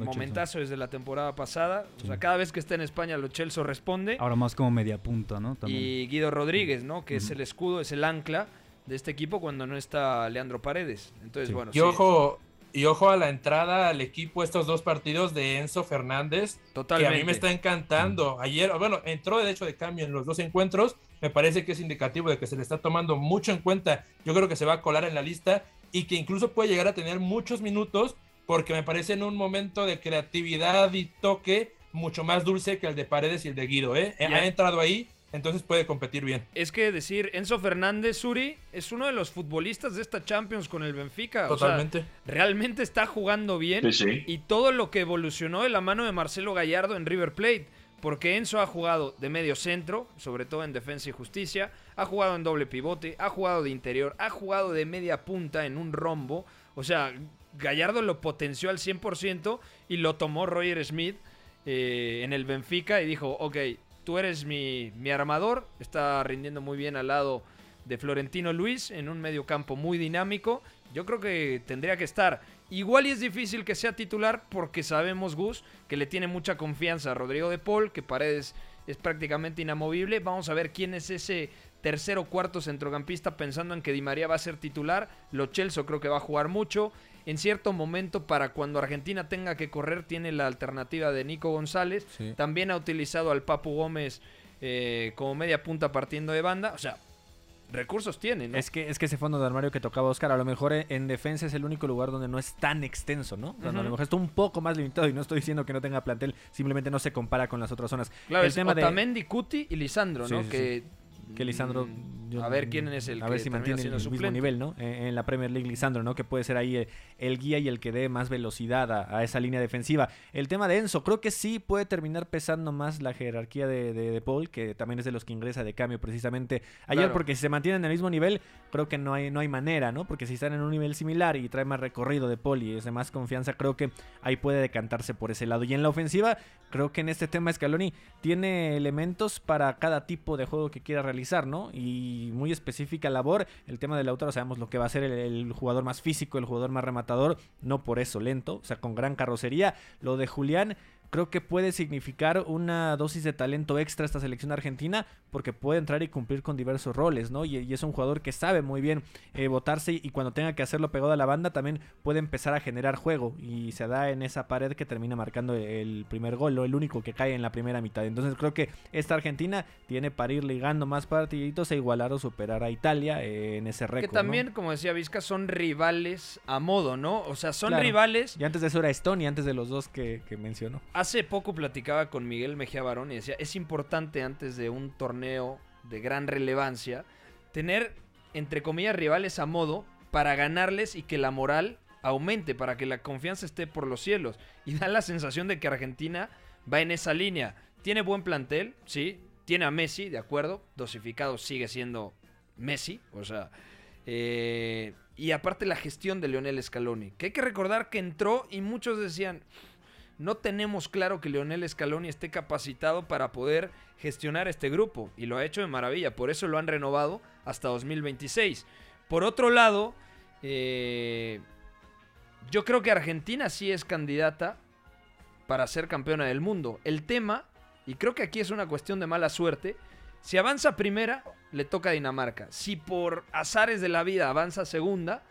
Lo momentazo desde la temporada pasada. O sea, cada vez que está en España, Lo Celso responde. Ahora más como media punta, ¿no? También. Y Guido Rodríguez, ¿no? Que uh -huh. es el escudo, es el ancla de este equipo cuando no está Leandro Paredes. Entonces, sí. bueno. Y ojo, Y ojo a la entrada al equipo estos dos partidos de Enzo Fernández, Totalmente. que a mí me está encantando. Ayer, bueno, entró de hecho de cambio en los dos encuentros, me parece que es indicativo de que se le está tomando mucho en cuenta. Yo creo que se va a colar en la lista y que incluso puede llegar a tener muchos minutos porque me parece en un momento de creatividad y toque mucho más dulce que el de Paredes y el de Guido, ¿eh? Ya. Ha entrado ahí, entonces puede competir bien. Es que decir, Enzo Fernández Suri es uno de los futbolistas de esta Champions con el Benfica. o sea, Totalmente. realmente está jugando bien. Sí, sí. Y todo lo que evolucionó de la mano de Marcelo Gallardo en River Plate. Porque Enzo ha jugado de medio centro, sobre todo en defensa y justicia. Ha jugado en doble pivote, ha jugado de interior, ha jugado de media punta en un rombo. O sea, Gallardo lo potenció al 100% y lo tomó Roger Smith eh, en el Benfica y dijo, ok, tú eres mi, mi armador, está rindiendo muy bien al lado de Florentino Luis en un medio campo muy dinámico. Yo creo que tendría que estar. Igual y es difícil que sea titular porque sabemos, Gus, que le tiene mucha confianza a Rodrigo de Paul, que Paredes es prácticamente inamovible. Vamos a ver quién es ese tercer o cuarto centrocampista pensando en que Di María va a ser titular. Lo Chelsea creo que va a jugar mucho. En cierto momento, para cuando Argentina tenga que correr, tiene la alternativa de Nico González. Sí. También ha utilizado al Papu Gómez eh, como media punta partiendo de banda. O sea, recursos tiene, ¿no? Es que, es que ese fondo de armario que tocaba Oscar, a lo mejor en, en defensa es el único lugar donde no es tan extenso, ¿no? A lo mejor está un poco más limitado y no estoy diciendo que no tenga plantel, simplemente no se compara con las otras zonas. Claro, el es tema de Otamendi, Cuti y Lisandro, Sí, ¿no? sí, que, que Lisandro yo- a ver quién es el a que ver si mantiene el mismo nivel, ¿no? En, en la Premier League Lisandro, ¿no? Que puede ser ahí eh, el guía y el que dé más velocidad a, a esa línea defensiva. El tema de Enzo, creo que sí puede terminar pesando más la jerarquía de, de, de Paul, que también es de los que ingresa de cambio precisamente ayer, Claro. porque si se mantienen en el mismo nivel, creo que no hay, no hay manera, ¿no? Porque si están en un nivel similar y trae más recorrido de Paul y es de más confianza, creo que ahí puede decantarse por ese lado. Y en la ofensiva, creo que en este tema Scaloni tiene elementos para cada tipo de juego que quiera realizar, Y muy específica labor. El tema de Lautaro sabemos lo que va a ser el, el jugador más físico, el jugador más rematador, no por eso lento, o sea, con gran carrocería. Lo de Julián creo que puede significar una dosis de talento extra a esta selección argentina porque puede entrar y cumplir con diversos roles, ¿no? Y, y es un jugador que sabe muy bien eh, botarse y cuando tenga que hacerlo pegado a la banda también puede empezar a generar juego y se da en esa pared que termina marcando el primer gol, ¿no? el único que cae en la primera mitad. Entonces creo que esta Argentina tiene para ir ligando más partiditos e igualar o superar a Italia eh, en ese Que récord. también, ¿no? como decía Vizca, son rivales a modo, ¿no? O sea, son Claro. rivales. Y antes de eso era Estonia, antes de los dos que, que mencionó. Hace poco platicaba con Miguel Mejía Barón y decía, es importante antes de un torneo de gran relevancia tener, entre comillas, rivales a modo para ganarles y que la moral aumente, para que la confianza esté por los cielos. Y da la sensación de que Argentina va en esa línea. Tiene buen plantel, sí. Tiene a Messi, de acuerdo. Dosificado sigue siendo Messi, o sea... eh, y aparte la gestión de Leonel Scaloni, que hay que recordar que entró y muchos decían, no tenemos claro que Leonel Scaloni esté capacitado para poder gestionar este grupo. Y lo ha hecho de maravilla. Por eso lo han renovado hasta 2026. Por otro lado, eh, yo creo que Argentina sí es candidata para ser campeona del mundo. El tema, y creo que aquí es una cuestión de mala suerte, si avanza primera, le toca a Dinamarca. Si por azares de la vida avanza segunda,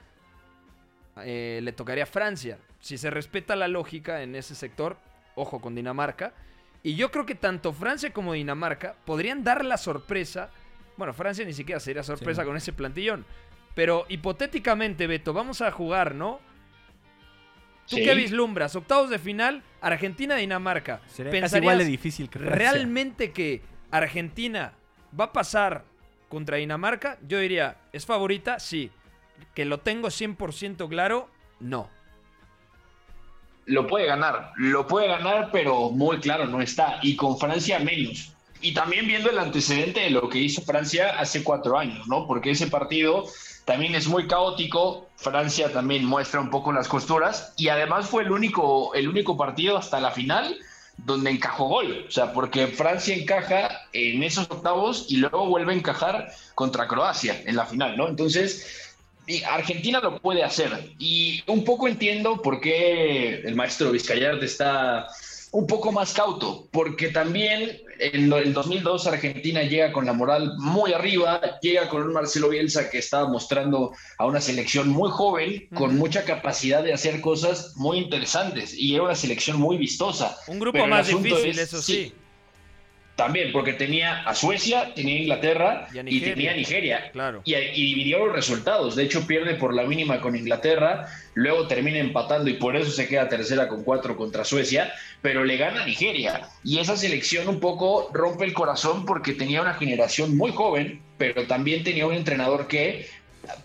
eh, le tocaría a Francia. Si se respeta la lógica en ese sector, ojo con Dinamarca. Y yo creo que tanto Francia como Dinamarca podrían dar la sorpresa. Bueno, Francia ni siquiera sería sorpresa Sí. con ese plantillón. Pero hipotéticamente, Beto, vamos a jugar, ¿no? ¿Tú Sí. qué vislumbras? Octavos de final, Argentina-Dinamarca. Sería casi igual de difícil que Francia. ¿Realmente que Argentina va a pasar contra Dinamarca? Yo diría, ¿es favorita? Sí. ¿Que lo tengo 100% claro? No. lo puede ganar, lo puede ganar, pero muy claro no está. Y con Francia menos. Y también viendo el antecedente de lo que hizo Francia hace cuatro años, ¿no? Porque ese partido también es muy caótico. Francia también muestra un poco las costuras. Y además fue el único, el único partido hasta la final donde encajó gol. O sea, porque Francia encaja en esos octavos y luego vuelve a encajar contra Croacia en la final, ¿no? Entonces, y Argentina lo puede hacer. Y un poco entiendo por qué el maestro Vizcayarte está un poco más cauto, porque también en el 2002 Argentina llega con la moral muy arriba, llega con un Marcelo Bielsa que estaba mostrando a una selección muy joven, con mucha capacidad de hacer cosas muy interesantes, y era una selección muy vistosa. Un grupo más difícil, eso sí. También, porque tenía a Suecia, tenía a Inglaterra y, tenía a Nigeria. Claro. Y, y, dividió los resultados. De hecho, pierde por la mínima con Inglaterra, luego termina empatando y por eso se queda tercera con cuatro contra Suecia, pero le gana a Nigeria. Y esa selección un poco rompe el corazón porque tenía una generación muy joven, pero también tenía un entrenador que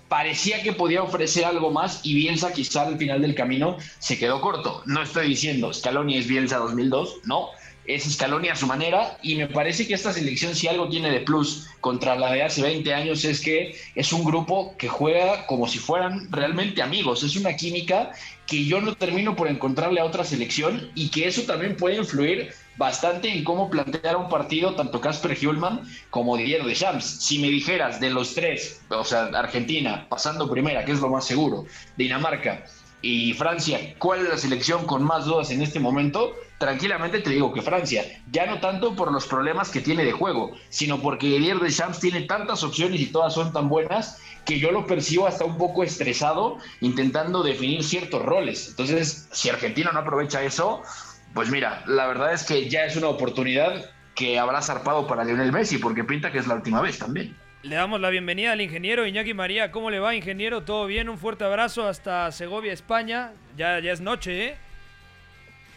parecía que podía ofrecer algo más y Bielsa quizá al final del camino se quedó corto. No estoy diciendo Scaloni es Bielsa 2002, no es Scaloni a su manera y me parece que esta selección si algo tiene de plus contra la de hace 20 años es que es un grupo que juega como si fueran realmente amigos, es una química que yo no termino por encontrarle a otra selección y que eso también puede influir bastante en cómo plantear un partido tanto Casper Hjulman como Didier Deschamps. Si me dijeras de los tres, o sea, Argentina pasando primera, que es lo más seguro, Dinamarca y Francia, ¿cuál es la selección con más dudas en este momento? Tranquilamente te digo que Francia, ya no tanto por los problemas que tiene de juego, sino porque Didier Deschamps tiene tantas opciones y todas son tan buenas que yo lo percibo hasta un poco estresado intentando definir ciertos roles. Entonces, si Argentina no aprovecha eso, pues mira, la verdad es que ya es una oportunidad que habrá zarpado para Lionel Messi, porque pinta que es la última vez también. Le damos la bienvenida al ingeniero Iñaki María. ¿Cómo le va, ingeniero? ¿Todo bien? Un fuerte abrazo hasta Segovia, España. Ya, ya es noche, ¿eh?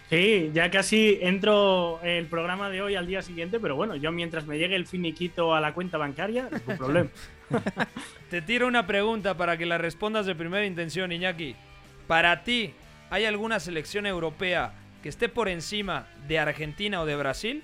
Sí, ya casi entro el programa de hoy al día siguiente, pero bueno, yo mientras me llegue el finiquito a la cuenta bancaria, no hay problema. Te tiro una pregunta para que la respondas de primera intención, Iñaki. Para ti, ¿hay alguna selección europea que esté por encima de Argentina o de Brasil?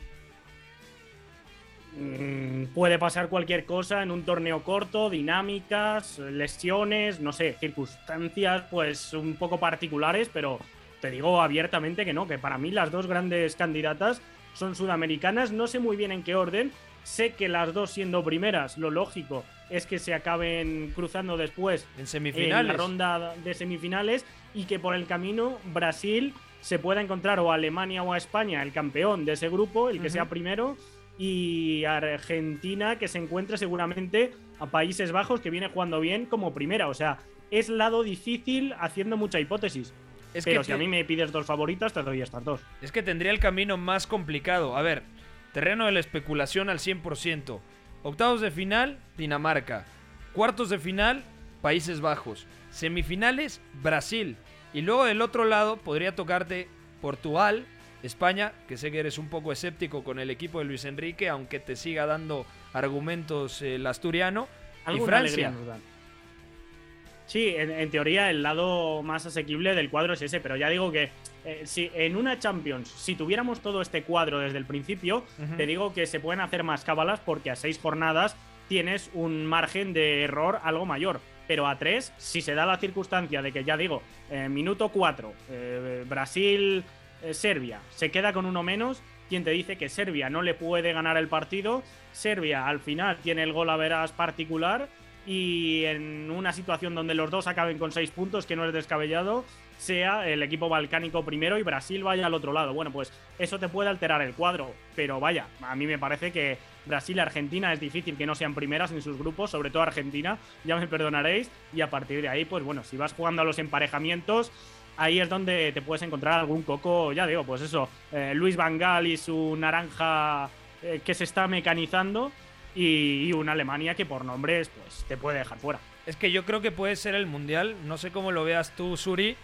Mm, puede pasar cualquier cosa en un torneo corto, dinámicas, lesiones, no sé, circunstancias pues un poco particulares, pero te digo abiertamente que no, que para mí las dos grandes candidatas son sudamericanas, no sé muy bien en qué orden, sé que las dos siendo primeras, lo lógico es que se acaben cruzando después en semifinales, en la ronda de semifinales y que por el camino Brasil se pueda encontrar o a Alemania o a España el campeón de ese grupo, el que sea primero y Argentina que se encuentra seguramente a Países Bajos que viene jugando bien como primera. O sea, es lado difícil haciendo mucha hipótesis. Es Pero que si a mí me pides dos favoritas, te doy estas dos. Es que tendría el camino más complicado. A ver, terreno de la especulación al 100%. Octavos de final, Dinamarca. Cuartos de final, Países Bajos. Semifinales, Brasil. Y luego del otro lado podría tocarte Portugal, España, que sé que eres un poco escéptico con el equipo de Luis Enrique, aunque te siga dando argumentos el asturiano. Y Francia. Sí, en, teoría el lado más asequible del cuadro es ese, pero ya digo que eh, si en una Champions, si tuviéramos todo este cuadro desde el principio, te digo que se pueden hacer más cábalas porque a seis jornadas tienes un margen de error algo mayor. Pero a tres, si se da la circunstancia de que ya digo, eh, minuto cuatro, eh, Brasil Serbia se queda con uno menos. Quien te dice que Serbia no le puede ganar el partido. Serbia al final tiene el gol a veras particular. Y en una situación donde los dos acaben con seis puntos, que no es descabellado, sea el equipo balcánico primero y Brasil vaya al otro lado. Bueno, pues eso te puede alterar el cuadro. Pero vaya, a mí me parece que Brasil y Argentina es difícil que no sean primeras en sus grupos, sobre todo Argentina, ya me perdonaréis. Y a partir de ahí, pues bueno, si vas jugando a los emparejamientos, ahí es donde te puedes encontrar algún coco, ya digo, pues eso, eh, Luis Vangal y su naranja eh, que se está mecanizando y, una Alemania que por nombres pues te puede dejar fuera. Es que yo creo que puede ser el Mundial, no sé cómo lo veas tú, Suri,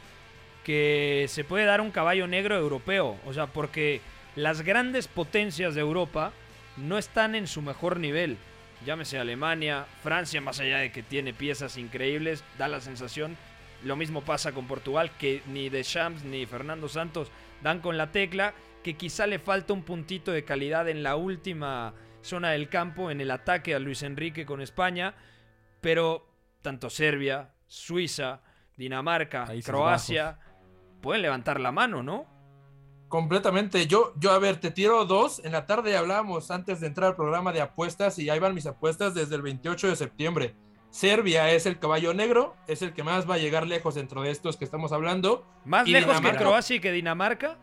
que se puede dar un caballo negro europeo, o sea, porque las grandes potencias de Europa no están en su mejor nivel. Llámese Alemania, Francia, más allá de que tiene piezas increíbles, da la sensación lo mismo pasa con Portugal, que ni Deschamps ni Fernando Santos dan con la tecla, que quizá le falta un puntito de calidad en la última zona del campo, en el ataque a Luis Enrique con España, pero tanto Serbia, Suiza, Dinamarca, Croacia, pueden levantar la mano, ¿no? Completamente. Yo, yo, a ver, te tiro dos. En la tarde hablábamos antes de entrar al programa de apuestas y ahí van mis apuestas desde el 28 de septiembre. Serbia es el caballo negro, es el que más va a llegar lejos dentro de estos que estamos hablando. ¿Más lejos que Croacia y que Dinamarca?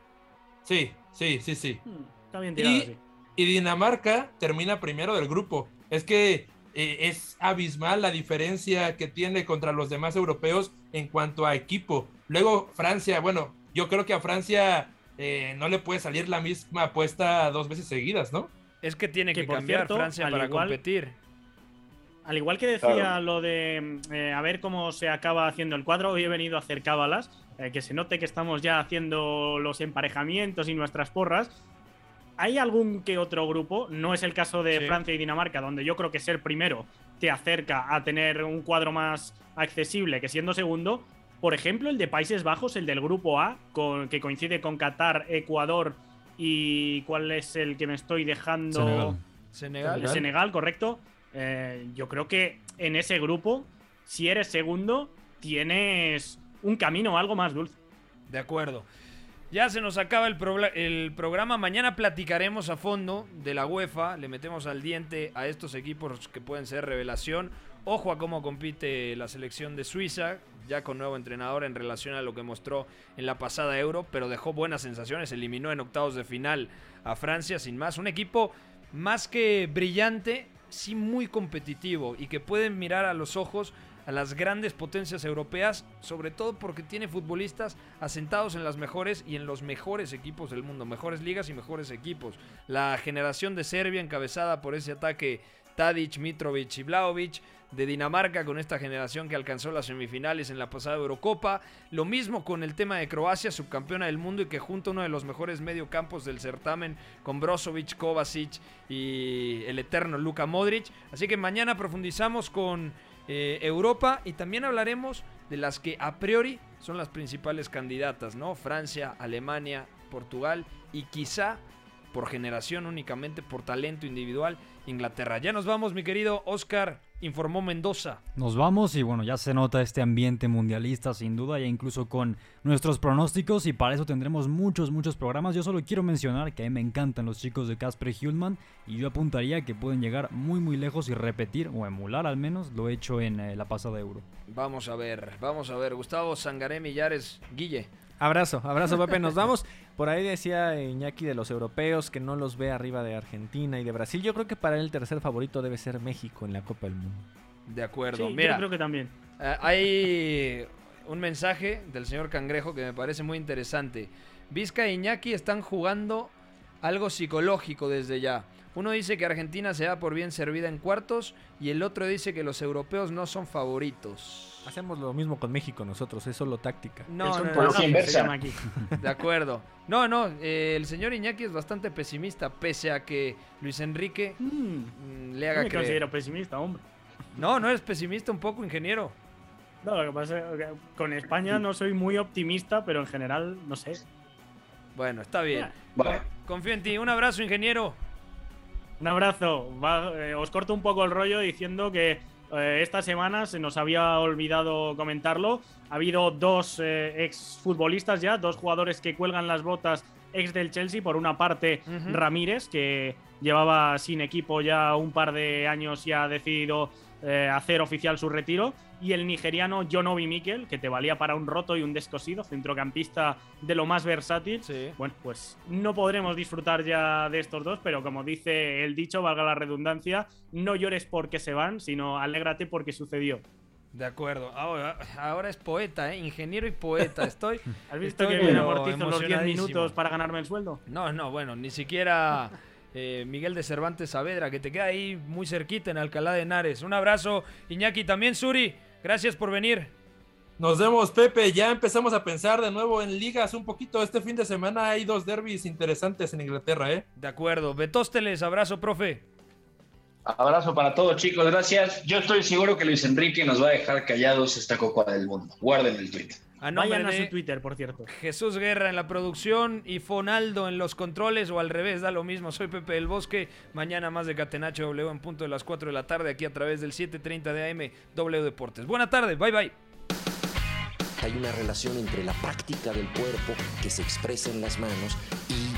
Sí, Sí, sí, sí. Hmm, Está bien tirado, Y, sí. Y Dinamarca termina primero del grupo. Es que eh, es abismal la diferencia que tiene contra los demás europeos en cuanto a equipo. Luego Francia, bueno, yo creo que a Francia eh, no le puede salir la misma apuesta dos veces seguidas, ¿no? Es que tiene que, Que, cambiar cierto, Francia al para igual- competir. Al igual que decía Claro. lo de eh, a ver cómo se acaba haciendo el cuadro, hoy he venido a hacer cábalas, eh, que se note que estamos ya haciendo los emparejamientos y nuestras porras. ¿Hay algún que otro grupo? No es el caso de Sí. Francia y Dinamarca, donde yo creo que ser primero te acerca a tener un cuadro más accesible que siendo segundo. Por ejemplo, el de Países Bajos, el del grupo A, con- que coincide con Qatar, Ecuador y ¿cuál es el que me estoy dejando? Senegal. Senegal. El Senegal, correcto. Eh, yo creo que en ese grupo, si eres segundo, tienes un camino algo más dulce. De acuerdo. Ya se nos acaba el, el programa. Mañana platicaremos a fondo de la UEFA. Le metemos al diente a estos equipos que pueden ser revelación. Ojo a cómo compite la selección de Suiza, ya con nuevo entrenador en relación a lo que mostró en la pasada Euro, pero dejó buenas sensaciones. Eliminó en octavos de final a Francia sin más. Un equipo más que brillante, sí muy competitivo y que pueden mirar a los ojos a las grandes potencias europeas, sobre todo porque tiene futbolistas asentados en las mejores y en los mejores equipos del mundo, mejores ligas y mejores equipos. La generación de Serbia encabezada por ese ataque Tadic, Mitrovic y Vlaovic, de Dinamarca con esta generación que alcanzó las semifinales en la pasada Eurocopa. Lo mismo con el tema de Croacia, subcampeona del mundo y que junto a uno de los mejores mediocampos del certamen con Brozovic, Kovacic y el eterno Luka Modric. Así que mañana profundizamos con eh, Europa y también hablaremos de las que a priori son las principales candidatas, ¿no? Francia, Alemania, Portugal y quizá por generación únicamente, por talento individual, Inglaterra. Ya nos vamos, mi querido Oscar, informó Mendoza. Nos vamos y bueno, ya se nota este ambiente mundialista sin duda, ya incluso con nuestros pronósticos y para eso tendremos muchos, muchos programas. Yo solo quiero mencionar que a mí me encantan los chicos de Casper Hulman y yo apuntaría que pueden llegar muy, muy lejos y repetir o emular al menos lo hecho en eh, la pasada Euro. Vamos a ver, vamos a ver. Gustavo Sangaré Millares, Guille. Abrazo, abrazo Pepe, nos vamos. Por ahí decía Iñaki de los europeos que no los ve arriba de Argentina y de Brasil. Yo creo que para él el tercer favorito debe ser México en la Copa del Mundo. De acuerdo. Sí, Mira, yo creo que también. eh, hay un mensaje del señor Cangrejo que me parece muy interesante. Vizca e Iñaki están jugando algo psicológico desde ya. Uno dice que Argentina se da por bien servida en cuartos y el otro dice que los europeos no son favoritos. Hacemos lo mismo con México nosotros, es solo táctica. No, Es no, no, no, llama aquí. De acuerdo. No, no, eh, el señor Iñaki es bastante pesimista, pese a que Luis Enrique mm, le Yo haga me creer. considero pesimista, hombre. No, no eres pesimista un poco, ingeniero. No, lo que pasa es que con España no soy muy optimista, pero en general, no sé. Bueno, está bien. Vale. Confío en ti. Un abrazo, ingeniero. Un abrazo. Va, eh, os corto un poco el rollo diciendo que eh, esta semana se nos había olvidado comentarlo. Ha habido dos eh, ex futbolistas ya, dos jugadores que cuelgan las botas ex del Chelsea. Por una parte. Ramírez, que llevaba sin equipo ya un par de años y ha decidido eh, hacer oficial su retiro. Y el nigeriano Jonobi Mikel, que te valía para un roto y un descosido, centrocampista de lo más versátil. Bueno, pues no podremos disfrutar ya de estos dos, pero como dice el dicho, valga la redundancia, no llores porque se van, sino alégrate porque sucedió. De acuerdo. Ahora, ahora es poeta, ¿eh? Ingeniero y poeta. Estoy. ¿Has visto estoy, que pero amortizo los 10 emocionadísimo. minutos para ganarme el sueldo? No, no, bueno, ni siquiera eh, Miguel de Cervantes Saavedra, que te queda ahí muy cerquita en Alcalá de Henares. Un abrazo, Iñaki. También, Suri, gracias por venir. Nos vemos, Pepe. Ya empezamos a pensar de nuevo en ligas un poquito. Este fin de semana hay dos derbis interesantes en Inglaterra, ¿eh? De acuerdo. Betósteles, abrazo, profe. Abrazo para todos, chicos. Gracias. Yo estoy seguro que Luis Enrique nos va a dejar callados esta Copa del Mundo. Guarden el tweet. A Vayan a su Twitter, por cierto. Jesús Guerra en la producción y Fonaldo en los controles o al revés, da lo mismo. Soy Pepe del Bosque. Mañana más de Catenacho W en punto de las 4 de la tarde aquí a través del 7:30 de AM W Deportes. Buena tarde, bye bye. Hay una relación entre la práctica del cuerpo que se expresa en las manos y